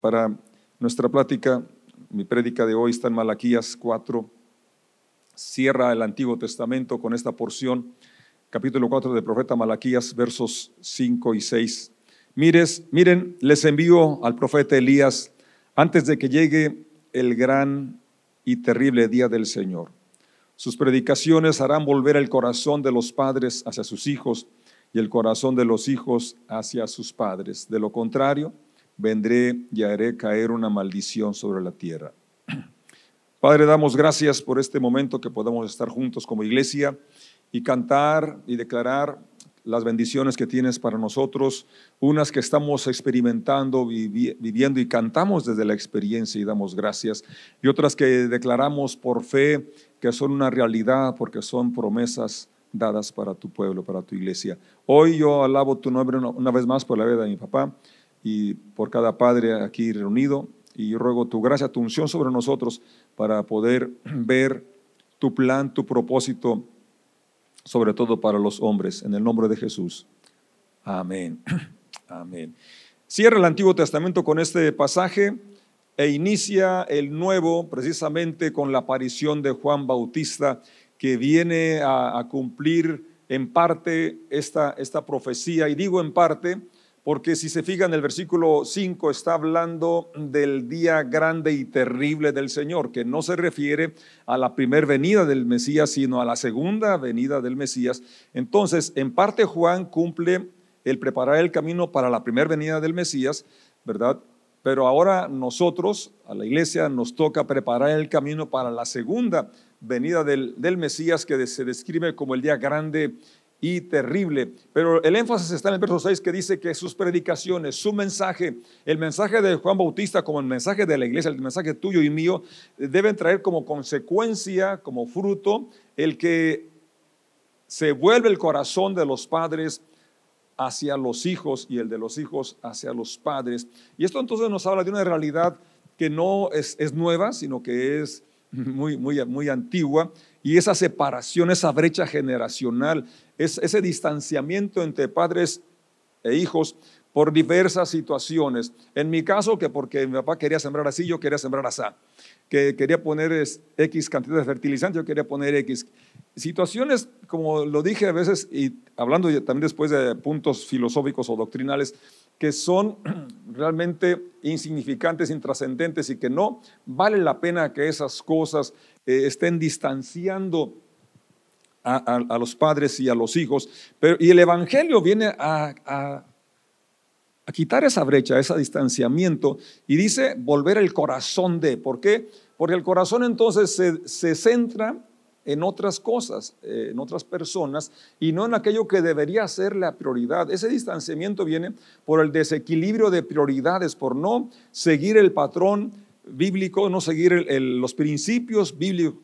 Para nuestra plática, mi prédica de hoy está en Malaquías 4. Cierra el Antiguo Testamento con esta porción, capítulo 4 del profeta Malaquías, versos 5 y 6. Mires, miren, les envío al profeta Elías antes de que llegue el gran y terrible día del Señor. Sus predicaciones harán volver el corazón de los padres hacia sus hijos y el corazón de los hijos hacia sus padres. De lo contrario, vendré y haré caer una maldición sobre la tierra. Padre, damos gracias por este momento que podamos estar juntos como iglesia y cantar y declarar las bendiciones que tienes para nosotros, unas que estamos experimentando, viviendo y cantamos desde la experiencia y damos gracias, y otras que declaramos por fe que son una realidad porque son promesas dadas para tu pueblo, para tu iglesia. Hoy yo alabo tu nombre una, vez más por la vida de mi papá y por cada padre aquí reunido. Y ruego tu gracia, tu unción sobre nosotros para poder ver tu plan, tu propósito, sobre todo para los hombres, en el nombre de Jesús. Amén. Amén. Cierra el Antiguo Testamento con este pasaje e inicia el Nuevo precisamente con la aparición de Juan Bautista, que viene a, cumplir en parte esta, esta profecía. Y digo en parte porque si se fijan, el versículo 5 está hablando del día grande y terrible del Señor, que no se refiere a la primera venida del Mesías, sino a la segunda venida del Mesías. Entonces, en parte Juan cumple el preparar el camino para la primera venida del Mesías, ¿verdad? Pero ahora nosotros, a la iglesia, nos toca preparar el camino para la segunda venida del, del Mesías, que se describe como el día grande y terrible. Pero el énfasis está en el verso 6 que dice que sus predicaciones, su mensaje, el mensaje de Juan Bautista como el mensaje de la iglesia, el mensaje tuyo y mío, deben traer como consecuencia, como fruto, el que se vuelve el corazón de los padres hacia los hijos y el de los hijos hacia los padres. Y esto entonces nos habla de una realidad que no es, es nueva, sino que es muy, muy, muy antigua, y esa separación, esa brecha generacional, es, ese distanciamiento entre padres e hijos por diversas situaciones. En mi caso, que porque mi papá quería sembrar así, yo quería sembrar así. Que quería poner X cantidad de fertilizante, yo quería poner X. Situaciones, como lo dije a veces, y hablando también después de puntos filosóficos o doctrinales, que son realmente insignificantes, intrascendentes y que no vale la pena que esas cosas eh, estén distanciando a, los padres y a los hijos. Pero, y el Evangelio viene a, a, quitar esa brecha, ese distanciamiento, y dice volver el corazón de. ¿Por qué? Porque el corazón entonces se, se centra en otras cosas, eh, en otras personas, y no en aquello que debería ser la prioridad. Ese distanciamiento viene por el desequilibrio de prioridades, por no seguir el patrón bíblico, no seguir los principios bíblicos,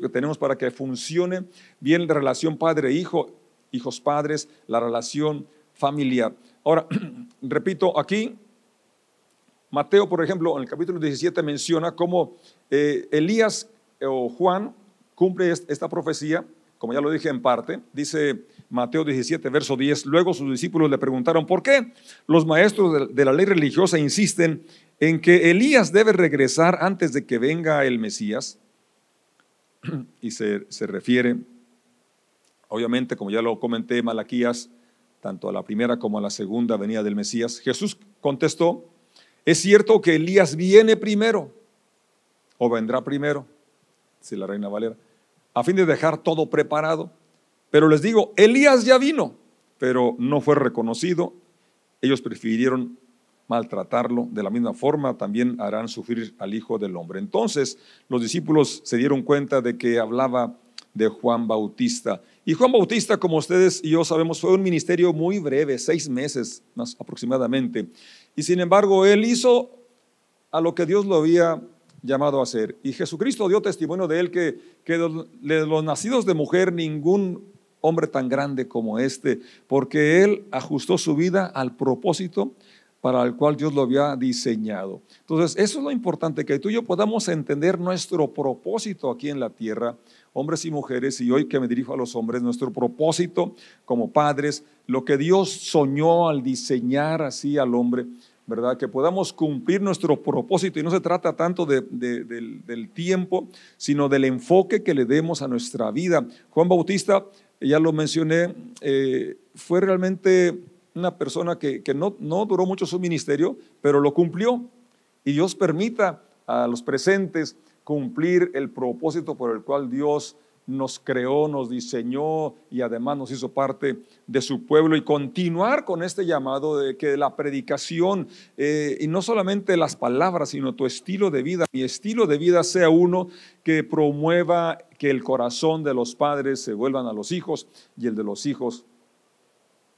que tenemos para que funcione bien la relación padre-hijo, hijos-padres, la relación familiar. Ahora, repito, aquí Mateo, por ejemplo, en el capítulo 17 menciona cómo eh, Elías o Juan cumple esta profecía, como ya lo dije en parte, dice Mateo 17, verso 10, luego sus discípulos le preguntaron, ¿por qué los maestros de la ley religiosa insisten en que Elías debe regresar antes de que venga el Mesías, y se, refiere, obviamente, como ya lo comenté, Malaquías, tanto a la primera como a la segunda venida del Mesías, Jesús contestó, es cierto que Elías viene primero, o vendrá primero, si la reina Valera, a fin de dejar todo preparado. Pero les digo, Elías ya vino, pero no fue reconocido. Ellos prefirieron maltratarlo. De la misma forma también harán sufrir al Hijo del Hombre. Entonces los discípulos se dieron cuenta de que hablaba de Juan Bautista. Y Juan Bautista, como ustedes y yo sabemos, fue un ministerio muy breve, seis meses más aproximadamente. Y sin embargo, él hizo a lo que Dios lo había llamado a hacer. Y Jesucristo dio testimonio de él que, que de los nacidos de mujer ningún hombre tan grande como este, porque él ajustó su vida al propósito para el cual Dios lo había diseñado. Entonces, eso es lo importante, que tú y yo podamos entender nuestro propósito aquí en la tierra, hombres y mujeres, y hoy que me dirijo a los hombres, nuestro propósito como padres, lo que Dios soñó al diseñar así al hombre, ¿verdad? Que podamos cumplir nuestro propósito y no se trata tanto del, tiempo, sino del enfoque que le demos a nuestra vida. Juan Bautista, ya lo mencioné, eh, fue realmente una persona que, no, no duró mucho su ministerio, pero lo cumplió. Y Dios permita a los presentes cumplir el propósito por el cual Dios nos creó, nos diseñó y además nos hizo parte de su pueblo y continuar con este llamado de que la predicación, eh, y no solamente las palabras, sino tu estilo de vida, mi estilo de vida sea uno que promueva que el corazón de los padres se vuelvan a los hijos y el de los hijos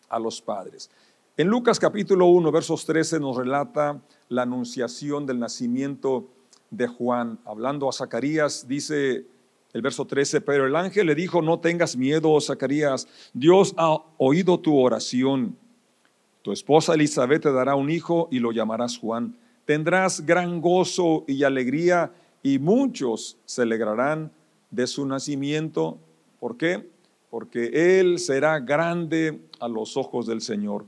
a los padres. En Lucas capítulo 1, versos 13 nos relata la anunciación del nacimiento de Juan. Hablando a Zacarías, dice el verso 13, pero el ángel le dijo, no tengas miedo, Zacarías, Dios ha oído tu oración. Tu esposa Elizabeth te dará un hijo y lo llamarás Juan. Tendrás gran gozo y alegría y muchos se alegrarán de su nacimiento. ¿Por qué? Porque él será grande a los ojos del Señor.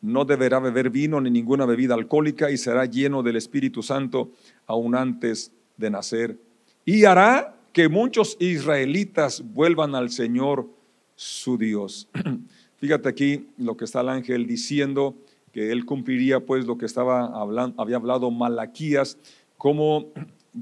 No deberá beber vino ni ninguna bebida alcohólica y será lleno del Espíritu Santo aún antes de nacer. Y hará que muchos israelitas vuelvan al Señor su Dios. Fíjate aquí lo que está el ángel diciendo, que él cumpliría pues lo que estaba hablando, había hablado Malaquías, como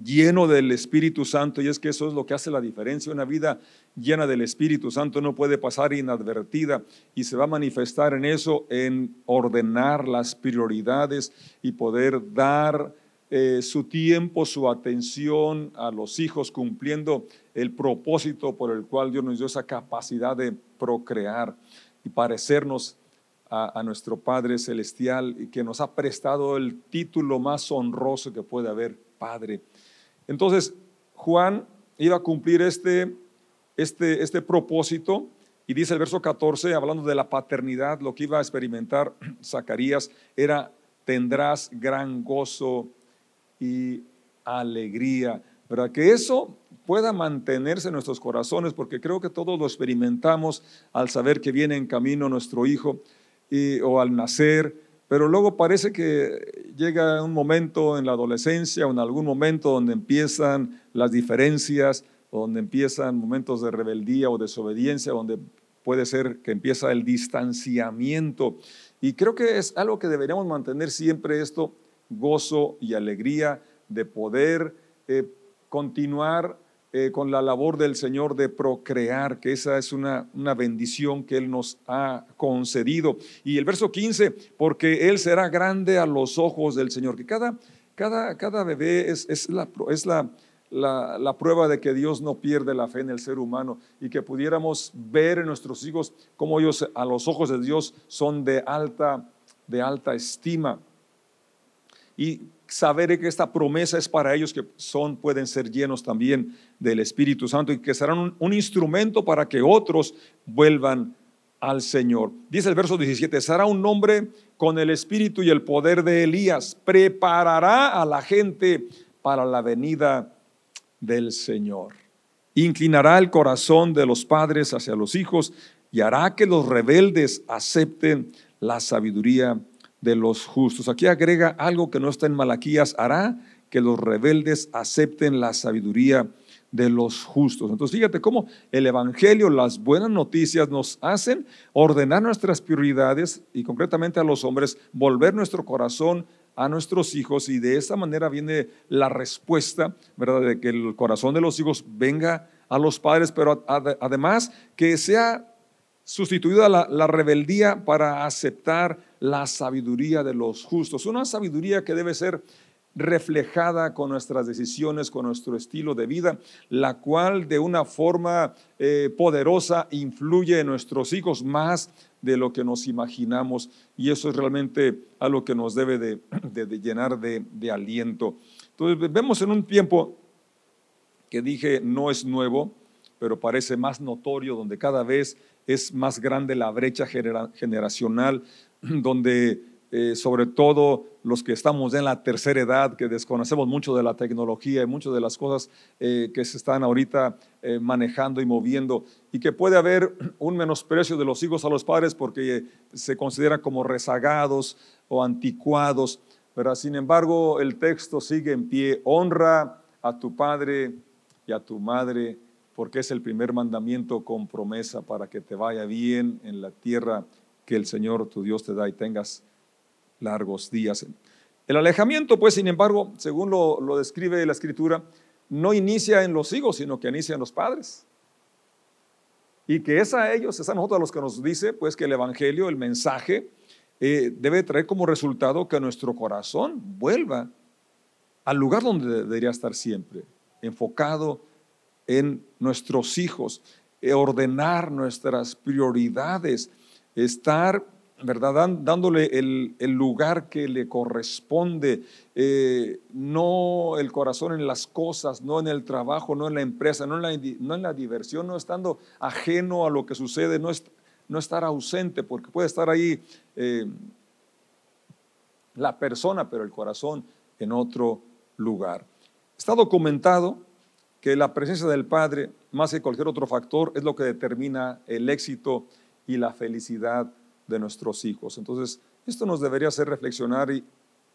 lleno del Espíritu Santo, y es que eso es lo que hace la diferencia. Una vida llena del Espíritu Santo no puede pasar inadvertida y se va a manifestar en eso, en ordenar las prioridades y poder dar eh, su tiempo, su atención a los hijos, cumpliendo el propósito por el cual Dios nos dio esa capacidad de procrear y parecernos a, nuestro Padre Celestial y que nos ha prestado el título más honroso que puede haber, Padre. Entonces, Juan iba a cumplir este, este, este propósito y dice el verso 14, hablando de la paternidad, lo que iba a experimentar Zacarías era, tendrás gran gozo y alegría. Para que eso pueda mantenerse en nuestros corazones, porque creo que todos lo experimentamos al saber que viene en camino nuestro hijo o al nacer, pero luego parece que llega un momento en la adolescencia o en algún momento donde empiezan las diferencias, donde empiezan momentos de rebeldía o desobediencia, donde puede ser que empieza el distanciamiento. Y creo que es algo que deberíamos mantener siempre esto gozo y alegría de poder eh, continuar eh, con la labor del Señor de procrear, que esa es una, una, bendición que Él nos ha concedido. Y el verso 15, porque Él será grande a los ojos del Señor, que cada, cada, cada bebé es, es, la, es la, la, prueba de que Dios no pierde la fe en el ser humano y que pudiéramos ver en nuestros hijos cómo ellos a los ojos de Dios son de alta, de alta estima y saber que esta promesa es para ellos que son, pueden ser llenos también del Espíritu Santo y que serán un, instrumento para que otros vuelvan al Señor. Dice el verso 17, será un hombre con el espíritu y el poder de Elías, preparará a la gente para la venida del Señor. Inclinará el corazón de los padres hacia los hijos y hará que los rebeldes acepten la sabiduría de los justos. Aquí agrega algo que no está en Malaquías, hará que los rebeldes acepten la sabiduría de los justos. Entonces fíjate cómo el Evangelio, las buenas noticias nos hacen ordenar nuestras prioridades y concretamente a los hombres, volver nuestro corazón a nuestros hijos y de esa manera viene la respuesta, ¿verdad? De que el corazón de los hijos venga a los padres, pero además que sea sustituida la, rebeldía para aceptar la sabiduría de los justos. Una sabiduría que debe ser reflejada con nuestras decisiones, con nuestro estilo de vida, la cual de una forma eh, poderosa influye en nuestros hijos más de lo que nos imaginamos. Y eso es realmente algo que nos debe de, llenar de aliento. Entonces vemos en un tiempo que dije no es nuevo, pero parece más notorio, donde cada vez es más grande la brecha generacional, donde eh, sobre todo los que estamos en la tercera edad, que desconocemos mucho de la tecnología y muchas de las cosas eh, que se están ahorita eh, manejando y moviendo, y que puede haber un menosprecio de los hijos a los padres porque se consideran como rezagados o anticuados, pero sin embargo el texto sigue en pie, honra a tu padre y a tu madre, porque es el primer mandamiento con promesa para que te vaya bien en la tierra que el Señor tu Dios te da y tengas largos días. El alejamiento, pues, sin embargo, según lo, describe la escritura, no inicia en los hijos, sino que inicia en los padres. Y que es a ellos, es a nosotros los que nos dice, pues, que el Evangelio, el mensaje, eh, debe traer como resultado que nuestro corazón vuelva al lugar donde debería estar siempre, enfocado en nuestros hijos, eh, ordenar nuestras prioridades, estar ¿verdad? dándole el, lugar que le corresponde, eh, no el corazón en las cosas, no en el trabajo, no en la empresa, no en la, no en la diversión, no estando ajeno a lo que sucede, no, no estar ausente, porque puede estar ahí eh, la persona, pero el corazón en otro lugar. Está documentado que la presencia del Padre, más que cualquier otro factor, es lo que determina el éxito y la felicidad de nuestros hijos. Entonces, esto nos debería hacer reflexionar y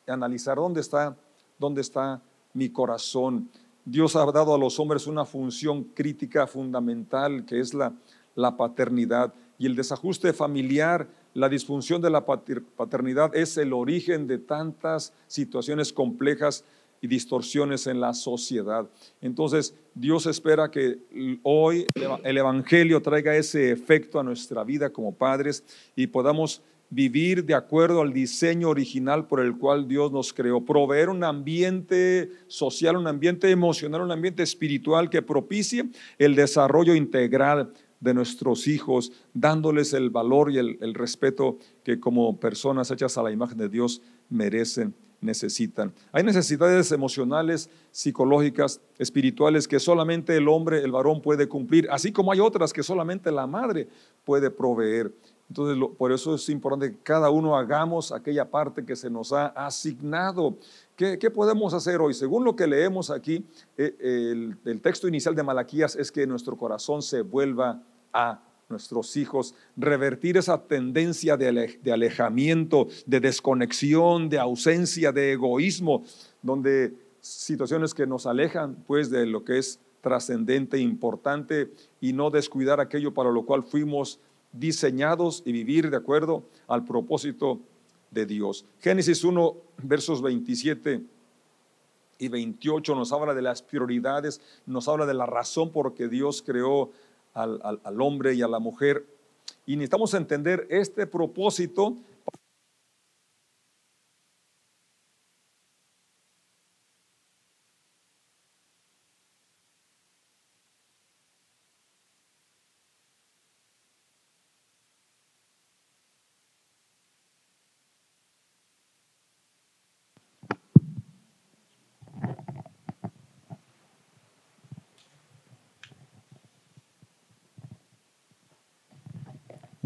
analizar dónde está, dónde está mi corazón. Dios ha dado a los hombres una función crítica fundamental que es la, la paternidad y el desajuste familiar, la disfunción de la paternidad es el origen de tantas situaciones complejas y distorsiones en la sociedad. Entonces, Dios espera que hoy el Evangelio traiga ese efecto a nuestra vida como padres y podamos vivir de acuerdo al diseño original por el cual Dios nos creó, proveer un ambiente social, un ambiente emocional, un ambiente espiritual que propicie el desarrollo integral de nuestros hijos, dándoles el valor y el, el respeto que como personas hechas a la imagen de Dios merecen necesitan. Hay necesidades emocionales, psicológicas, espirituales que solamente el hombre, el varón puede cumplir, así como hay otras que solamente la madre puede proveer. Entonces, por eso es importante que cada uno hagamos aquella parte que se nos ha asignado. ¿Qué, podemos hacer hoy? Según lo que leemos aquí, eh, el, el texto inicial de Malaquías es que nuestro corazón se vuelva a nuestros hijos, revertir esa tendencia de alejamiento, de desconexión, de ausencia, de egoísmo, donde situaciones que nos alejan pues de lo que es trascendente, importante y no descuidar aquello para lo cual fuimos diseñados y vivir de acuerdo al propósito de Dios. Génesis 1, versos 27 y 28 nos habla de las prioridades, nos habla de la razón por que Dios creó al, hombre y a la mujer. Y necesitamos entender este propósito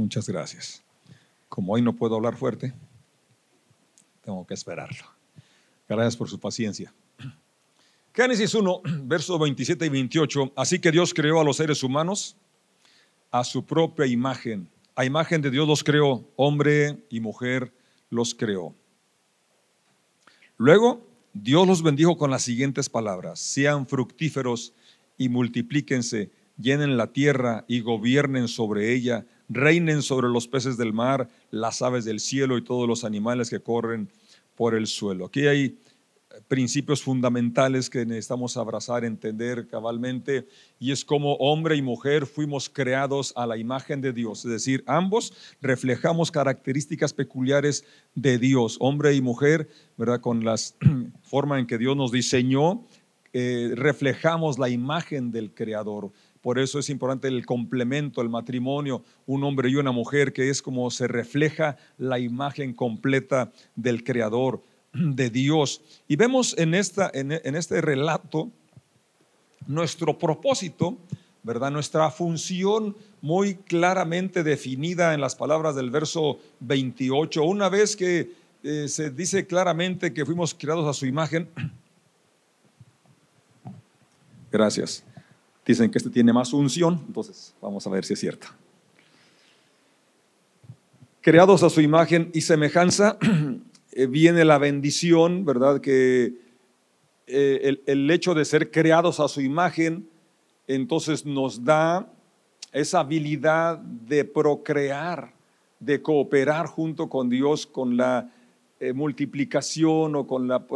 Muchas gracias. Como hoy no puedo hablar fuerte, tengo que esperarlo. Gracias por su paciencia. Génesis 1, versos 27 y 28. Así que Dios creó a los seres humanos a su propia imagen. A imagen de Dios los creó, hombre y mujer los creó. Luego, Dios los bendijo con las siguientes palabras. Sean fructíferos y multiplíquense, llenen la tierra y gobiernen sobre ella reinen sobre los peces del mar, las aves del cielo y todos los animales que corren por el suelo. Aquí hay eh, principios fundamentales que necesitamos abrazar, entender cabalmente, y es como hombre y mujer fuimos creados a la imagen de Dios, es decir, ambos reflejamos características peculiares de Dios, hombre y mujer, ¿verdad? Con la forma en que Dios nos diseñó, eh, reflejamos la imagen del Creador. Por eso es importante el complemento, el matrimonio, un hombre y una mujer, que es como se refleja la imagen completa del Creador, de Dios. Y vemos en, esta, en, este relato nuestro propósito, ¿verdad? Nuestra función muy claramente definida en las palabras del verso 28. Una vez que eh, se dice claramente que fuimos creados a su imagen. Gracias. Dicen que este tiene más unción, entonces vamos a ver si es cierto. Creados a su imagen y semejanza, eh, viene la bendición, ¿verdad? Que eh, el, hecho de ser creados a su imagen, entonces nos da esa habilidad de procrear, de cooperar junto con Dios con la eh, multiplicación o con la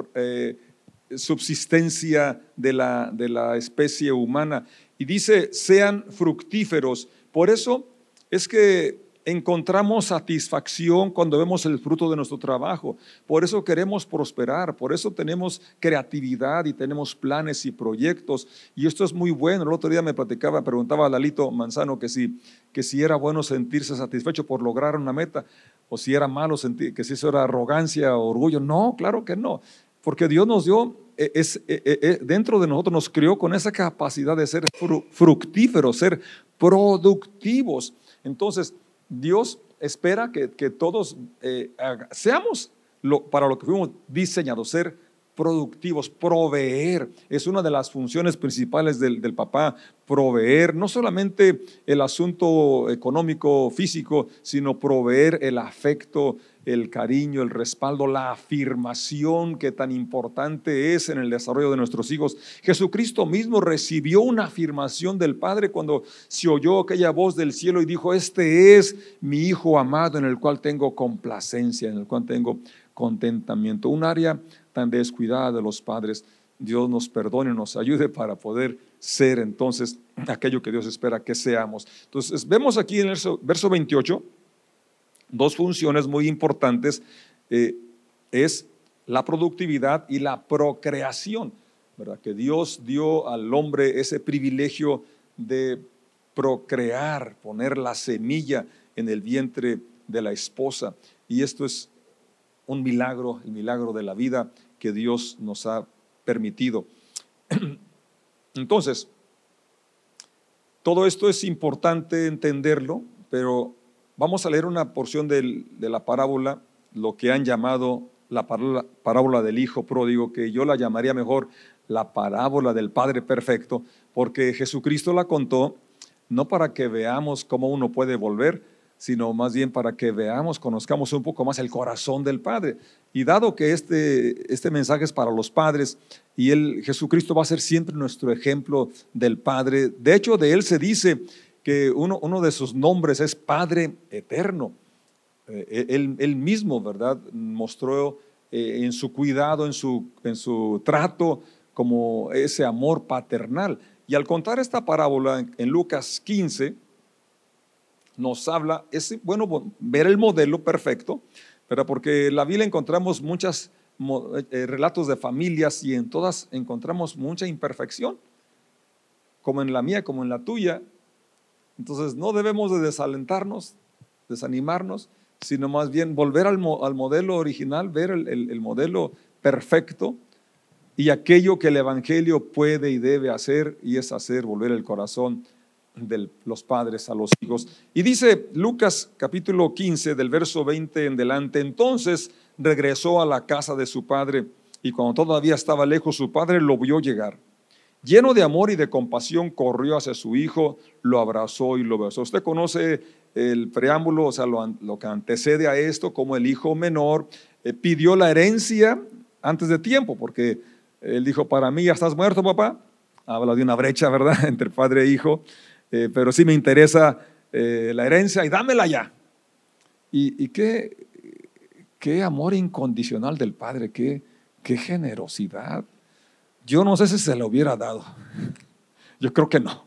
subsistencia de la, de la especie humana. Y dice, sean fructíferos. Por eso es que encontramos satisfacción cuando vemos el fruto de nuestro trabajo. Por eso queremos prosperar, por eso tenemos creatividad y tenemos planes y proyectos. Y esto es muy bueno. El otro día me platicaba, preguntaba a Lalito Manzano que si, que si era bueno sentirse satisfecho por lograr una meta o si era malo sentir, que si eso era arrogancia o orgullo. No, claro que no. Porque Dios nos dio, e, es, e, e, dentro de nosotros nos crió con esa capacidad de ser fructíferos, ser productivos. Entonces, Dios espera que, todos eh, seamos para lo que fuimos diseñados, ser productivos, proveer. Es una de las funciones principales del, del, papá, proveer no solamente el asunto económico, físico, sino proveer el afecto, el cariño, el respaldo, la afirmación que tan importante es en el desarrollo de nuestros hijos. Jesucristo mismo recibió una afirmación del Padre cuando se oyó aquella voz del cielo y dijo, este es mi Hijo amado en el cual tengo complacencia, en el cual tengo contentamiento. Un área tan descuidada de los padres. Dios nos perdone, nos ayude para poder ser entonces aquello que Dios espera que seamos. Entonces, vemos aquí en el verso, 28 dos funciones muy importantes. Eh, es la productividad y la procreación, ¿verdad? Que Dios dio al hombre ese privilegio de procrear, poner la semilla en el vientre de la esposa. Y esto es un milagro, el milagro de la vida que Dios nos ha permitido. Entonces, todo esto es importante entenderlo, pero vamos a leer una porción de la parábola, lo que han llamado la parábola del Hijo Pródigo, que yo la llamaría mejor la parábola del Padre Perfecto, porque Jesucristo la contó no para que veamos cómo uno puede volver, sino más bien para que veamos, conozcamos un poco más el corazón del Padre. Y dado que este, este mensaje es para los padres y él, Jesucristo va a ser siempre nuestro ejemplo del Padre, de hecho de él se dice que uno, uno de sus nombres es Padre Eterno. Eh, él, mismo, ¿verdad? Mostró eh, en su cuidado, en su, en su trato, como ese amor paternal. Y al contar esta parábola en Lucas 15, nos habla, es bueno ver el modelo perfecto, pero porque en la Biblia encontramos muchos eh, relatos de familias y en todas encontramos mucha imperfección, como en la mía, como en la tuya. Entonces no debemos de desalentarnos, desanimarnos, sino más bien volver al, modelo original, ver el modelo perfecto y aquello que el Evangelio puede y debe hacer, y es hacer volver el corazón de los padres a los hijos. Y dice Lucas capítulo 15 del verso 20 en delante, entonces regresó a la casa de su padre y cuando todavía estaba lejos su padre lo vio llegar. Lleno de amor y de compasión corrió hacia su hijo, lo abrazó y lo besó. Usted conoce el preámbulo, o sea, lo, que antecede a esto, como el hijo menor eh, pidió la herencia antes de tiempo, porque él dijo, para mí ya estás muerto, papá. Habla de una brecha, ¿verdad?, entre padre e hijo. Eh, pero sí me interesa eh, la herencia y dámela ya. Y, qué, qué, amor incondicional del Padre, qué, qué generosidad. Yo no sé si se le hubiera dado. Yo creo que no.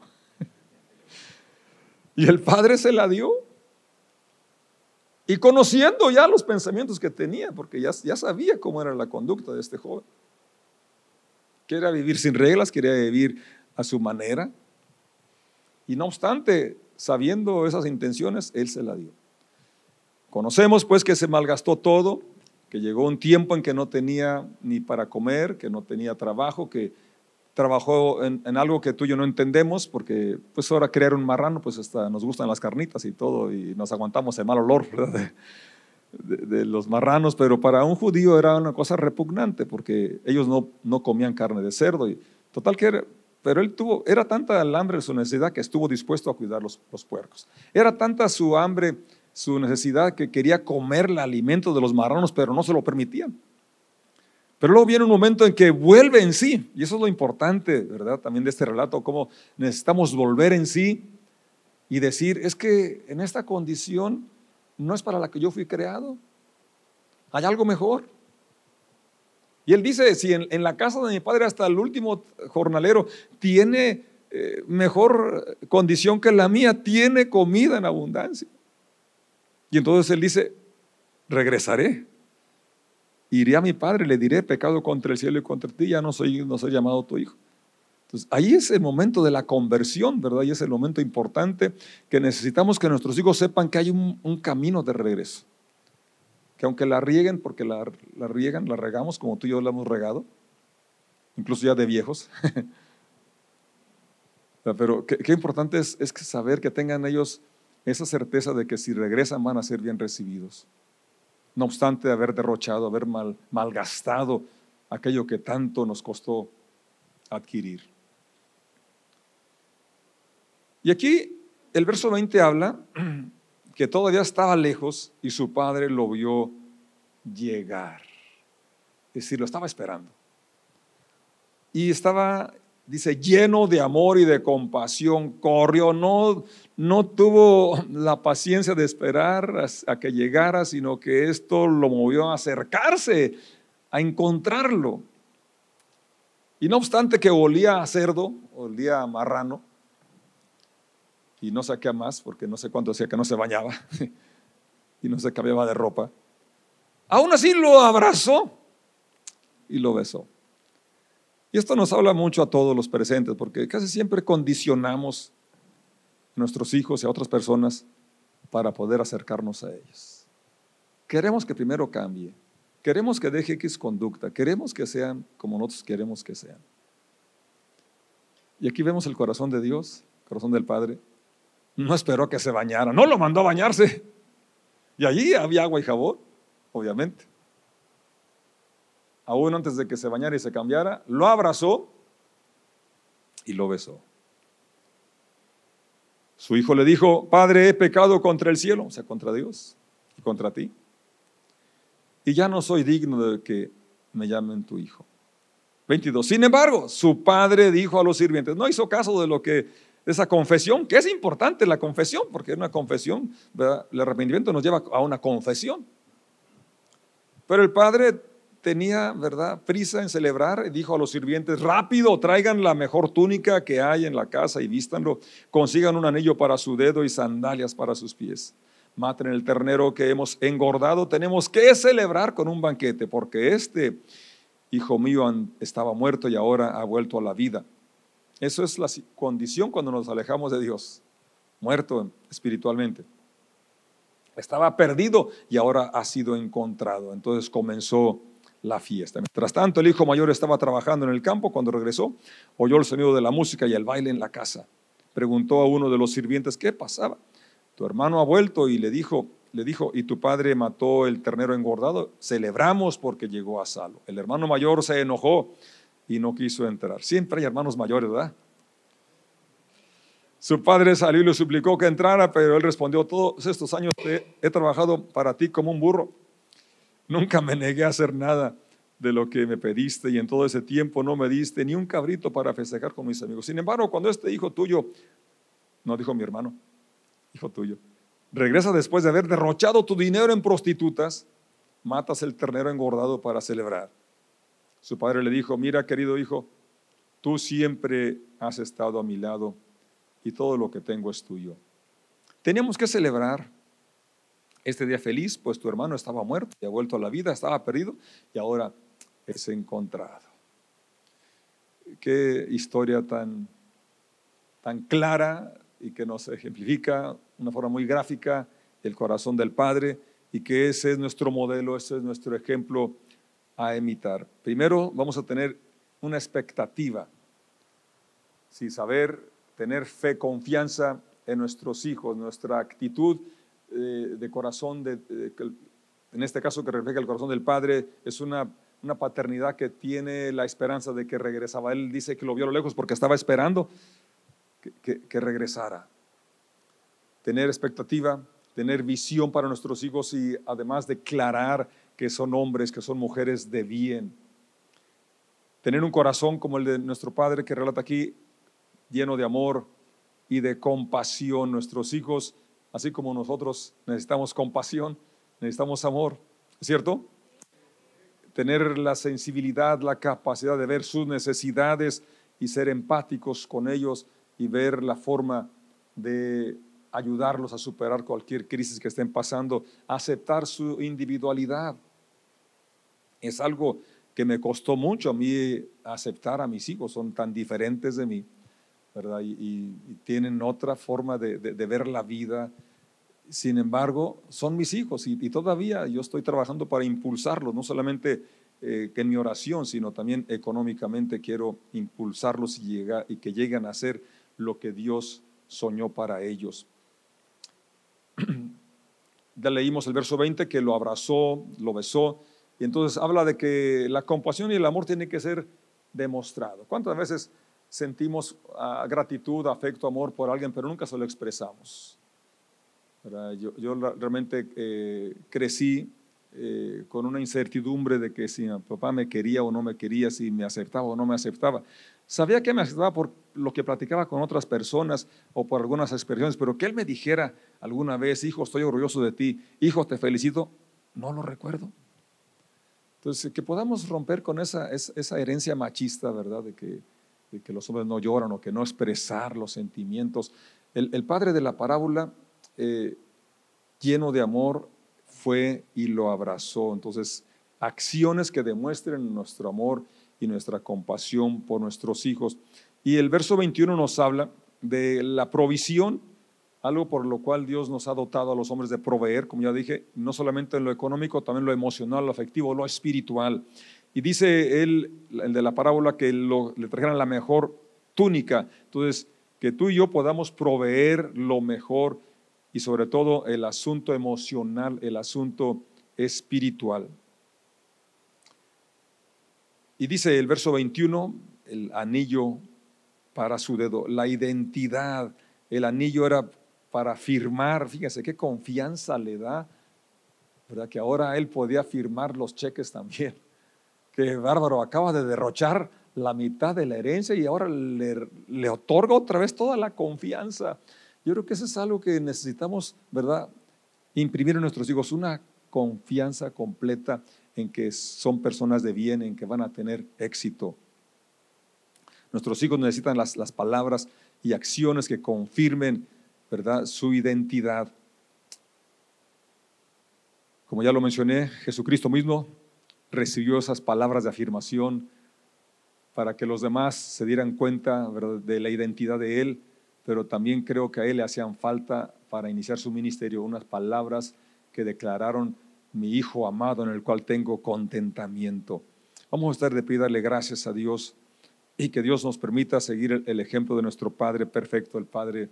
Y el Padre se la dio. Y conociendo ya los pensamientos que tenía, porque ya, ya sabía cómo era la conducta de este joven. Quería vivir sin reglas, quería vivir a su manera. Y no obstante, sabiendo esas intenciones, Él se la dio. Conocemos pues que se malgastó todo, que llegó un tiempo en que no tenía ni para comer, que no tenía trabajo, que trabajó en, algo que tú y yo no entendemos, porque pues ahora crear un marrano, pues hasta nos gustan las carnitas y todo, y nos aguantamos el mal olor, de, los marranos, pero para un judío era una cosa repugnante porque ellos no, no comían carne de cerdo. Y, total que pero él tuvo, era tanta el hambre de su necesidad que estuvo dispuesto a cuidar los, los puercos. Era tanta su hambre, su necesidad que quería comer el alimento de los marranos, pero no se lo permitían. Pero luego viene un momento en que vuelve en sí, y eso es lo importante, ¿verdad? También de este relato, cómo necesitamos volver en sí y decir, es que en esta condición no es para la que yo fui creado. Hay algo mejor. Y él dice, si en, la casa de mi padre hasta el último jornalero tiene eh, mejor condición que la mía, tiene comida en abundancia. Y entonces él dice, regresaré. Iré a mi padre, le diré, pecado contra el cielo y contra ti, ya no soy, no soy llamado tu hijo. Entonces, ahí es el momento de la conversión, ¿verdad? Y es el momento importante que necesitamos que nuestros hijos sepan que hay un, camino de regreso. Que aunque la rieguen, porque la, riegan, la regamos como tú y yo la hemos regado, incluso ya de viejos. Pero qué, importante es, es saber que tengan ellos esa certeza de que si regresan van a ser bien recibidos. No obstante haber derrochado, haber mal, malgastado aquello que tanto nos costó adquirir. Y aquí el verso 20 habla que todavía estaba lejos y su padre lo vio llegar. Es decir, lo estaba esperando. Y estaba, dice, lleno de amor y de compasión. Corrió, no, no tuvo la paciencia de esperar a, que llegara, sino que esto lo movió a acercarse, a encontrarlo. Y no obstante que olía a cerdo, olía a marrano, y no saqué más porque no sé cuánto hacía que no se bañaba y no se cambiaba de ropa. Aún así lo abrazó y lo besó. Y esto nos habla mucho a todos los presentes porque casi siempre condicionamos a nuestros hijos y a otras personas para poder acercarnos a ellos. Queremos que primero cambie, queremos que deje X conducta, queremos que sean como nosotros queremos que sean. Y aquí vemos el corazón de Dios, el corazón del Padre, no esperó que se bañara, no lo mandó a bañarse. Y allí había agua y jabón, obviamente. Aún antes de que se bañara y se cambiara, lo abrazó y lo besó. Su hijo le dijo, Padre, he pecado contra el cielo, o sea, contra Dios y contra ti. Y ya no soy digno de que me llamen tu hijo. 22. Sin embargo, su padre dijo a los sirvientes, no hizo caso de lo que esa confesión, que es importante la confesión, porque una confesión, el arrepentimiento nos lleva a una confesión. Pero el padre tenía, ¿verdad?, prisa en celebrar dijo a los sirvientes, rápido, traigan la mejor túnica que hay en la casa y vístanlo, consigan un anillo para su dedo y sandalias para sus pies. Maten el ternero que hemos engordado, tenemos que celebrar con un banquete, porque este hijo mío estaba muerto y ahora ha vuelto a la vida eso es la condición cuando nos alejamos de Dios, muerto espiritualmente. Estaba perdido y ahora ha sido encontrado. Entonces comenzó la fiesta. Mientras tanto, el hijo mayor estaba trabajando en el campo. Cuando regresó, oyó el sonido de la música y el baile en la casa. Preguntó a uno de los sirvientes qué pasaba. Tu hermano ha vuelto y le dijo, le dijo, ¿y tu padre mató el ternero engordado? Celebramos porque llegó a salvo. El hermano mayor se enojó y no quiso entrar. Siempre hay hermanos mayores, ¿verdad? Su padre salió y le suplicó que entrara, pero él respondió, todos estos años he, trabajado para ti como un burro. Nunca me negué a hacer nada de lo que me pediste y en todo ese tiempo no me diste ni un cabrito para festejar con mis amigos. Sin embargo, cuando este hijo tuyo, no dijo mi hermano, hijo tuyo, regresa después de haber derrochado tu dinero en prostitutas, matas el ternero engordado para celebrar. Su padre le dijo, mira querido hijo, tú siempre has estado a mi lado y todo lo que tengo es tuyo. Teníamos que celebrar este día feliz, pues tu hermano estaba muerto y ha vuelto a la vida, estaba perdido y ahora es encontrado. Qué historia tan, tan clara y que nos ejemplifica una forma muy gráfica el corazón del Padre y que ese es nuestro modelo, ese es nuestro ejemplo a imitar. Primero vamos a tener una expectativa, si saber tener fe, confianza en nuestros hijos, nuestra actitud eh, de corazón, de, en este caso que refleja el corazón del Padre, es una, una paternidad que tiene la esperanza de que regresaba. Él dice que lo vio a lo lejos porque estaba esperando que, que regresara. Tener expectativa, tener visión para nuestros hijos y además declarar que son hombres, que son mujeres de bien. Tener un corazón como el de nuestro Padre que relata aquí, lleno de amor y de compasión. Nuestros hijos, así como nosotros, necesitamos compasión, necesitamos amor, ¿cierto? Tener la sensibilidad, la capacidad de ver sus necesidades y ser empáticos con ellos y ver la forma de ayudarlos a superar cualquier crisis que estén pasando, aceptar su individualidad. Es algo que me costó mucho a mí aceptar a mis hijos, son tan diferentes de mí, Y, tienen otra forma de, ver la vida. Sin embargo, son mis hijos y, todavía yo estoy trabajando para impulsarlos, no solamente eh, que en mi oración, sino también económicamente quiero impulsarlos y, que lleguen a ser lo que Dios soñó para ellos. ya leímos el verso 20 que lo abrazó, lo besó, y entonces habla de que la compasión y el amor tienen que ser demostrado. ¿Cuántas veces sentimos ah, gratitud, afecto, amor por alguien, pero nunca se lo expresamos? Yo, realmente eh, crecí eh, con una incertidumbre de que si mi papá me quería o no me quería, si me aceptaba o no me aceptaba. Sabía que me aceptaba por lo que platicaba con otras personas o por algunas expresiones, pero que él me dijera alguna vez, hijo, estoy orgulloso de ti, hijo, te felicito, no lo recuerdo. Entonces, que podamos romper con esa, esa herencia machista, ¿verdad? De que, que, los hombres no lloran o que no expresar los sentimientos. El, padre de la parábola, eh, lleno de amor, fue y lo abrazó. Entonces, acciones que demuestren nuestro amor y nuestra compasión por nuestros hijos. Y el verso 21 nos habla de la provisión, algo por lo cual Dios nos ha dotado a los hombres de proveer, como ya dije, no solamente en lo económico, también lo emocional, lo afectivo, lo espiritual. Y dice él, el de la parábola, que le trajeran la mejor túnica. Entonces, que tú y yo podamos proveer lo mejor y sobre todo el asunto emocional, el asunto espiritual. Y dice el verso 21, el anillo para su dedo, la identidad, el anillo era para firmar, fíjese qué confianza le da, ¿verdad? Que ahora él podía firmar los cheques también. Que bárbaro, acaba de derrochar la mitad de la herencia y ahora le, le otorga otra vez toda la confianza. Yo creo que eso es algo que necesitamos, ¿verdad? Imprimir en nuestros hijos una confianza completa en que son personas de bien, en que van a tener éxito. Nuestros hijos necesitan las, las palabras y acciones que confirmen ¿verdad? su identidad. Como ya lo mencioné, Jesucristo mismo recibió esas palabras de afirmación para que los demás se dieran cuenta de la identidad de Él, pero también creo que a Él le hacían falta para iniciar su ministerio unas palabras que declararon mi Hijo amado en el cual tengo contentamiento. Vamos a estar de pie darle gracias a Dios y que Dios nos permita seguir el ejemplo de nuestro Padre perfecto, el Padre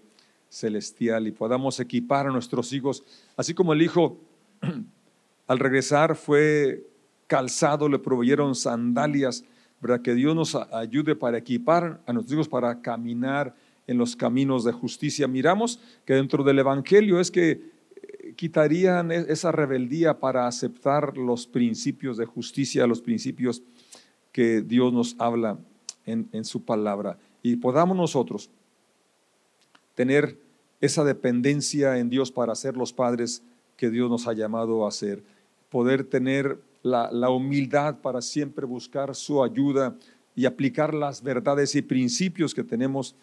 celestial, y podamos equipar a nuestros hijos, así como el Hijo al regresar fue calzado, le proveyeron sandalias, ¿verdad? Que Dios nos ayude para equipar a nuestros hijos para caminar en los caminos de justicia. Miramos que dentro del Evangelio es que quitarían e-, esa rebeldía para aceptar los principios de justicia, los principios que Dios nos habla en, en su palabra. Y podamos nosotros tener esa dependencia en Dios para ser los padres que Dios nos ha llamado a ser. Poder tener la, humildad para siempre buscar su ayuda y aplicar las verdades y principios que tenemos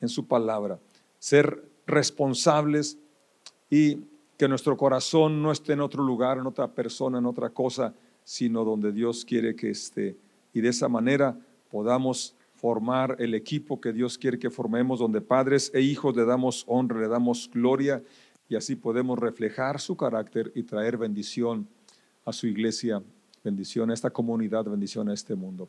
en su palabra. Ser responsables y que nuestro corazón no esté en otro lugar, en otra persona, en otra cosa, sino donde Dios quiere que esté. Y de esa manera podamos formar el equipo que Dios quiere que formemos, donde padres e hijos le damos honra, le damos gloria, y así podemos reflejar su carácter y traer bendición a su iglesia, bendición a esta comunidad, bendición a este mundo.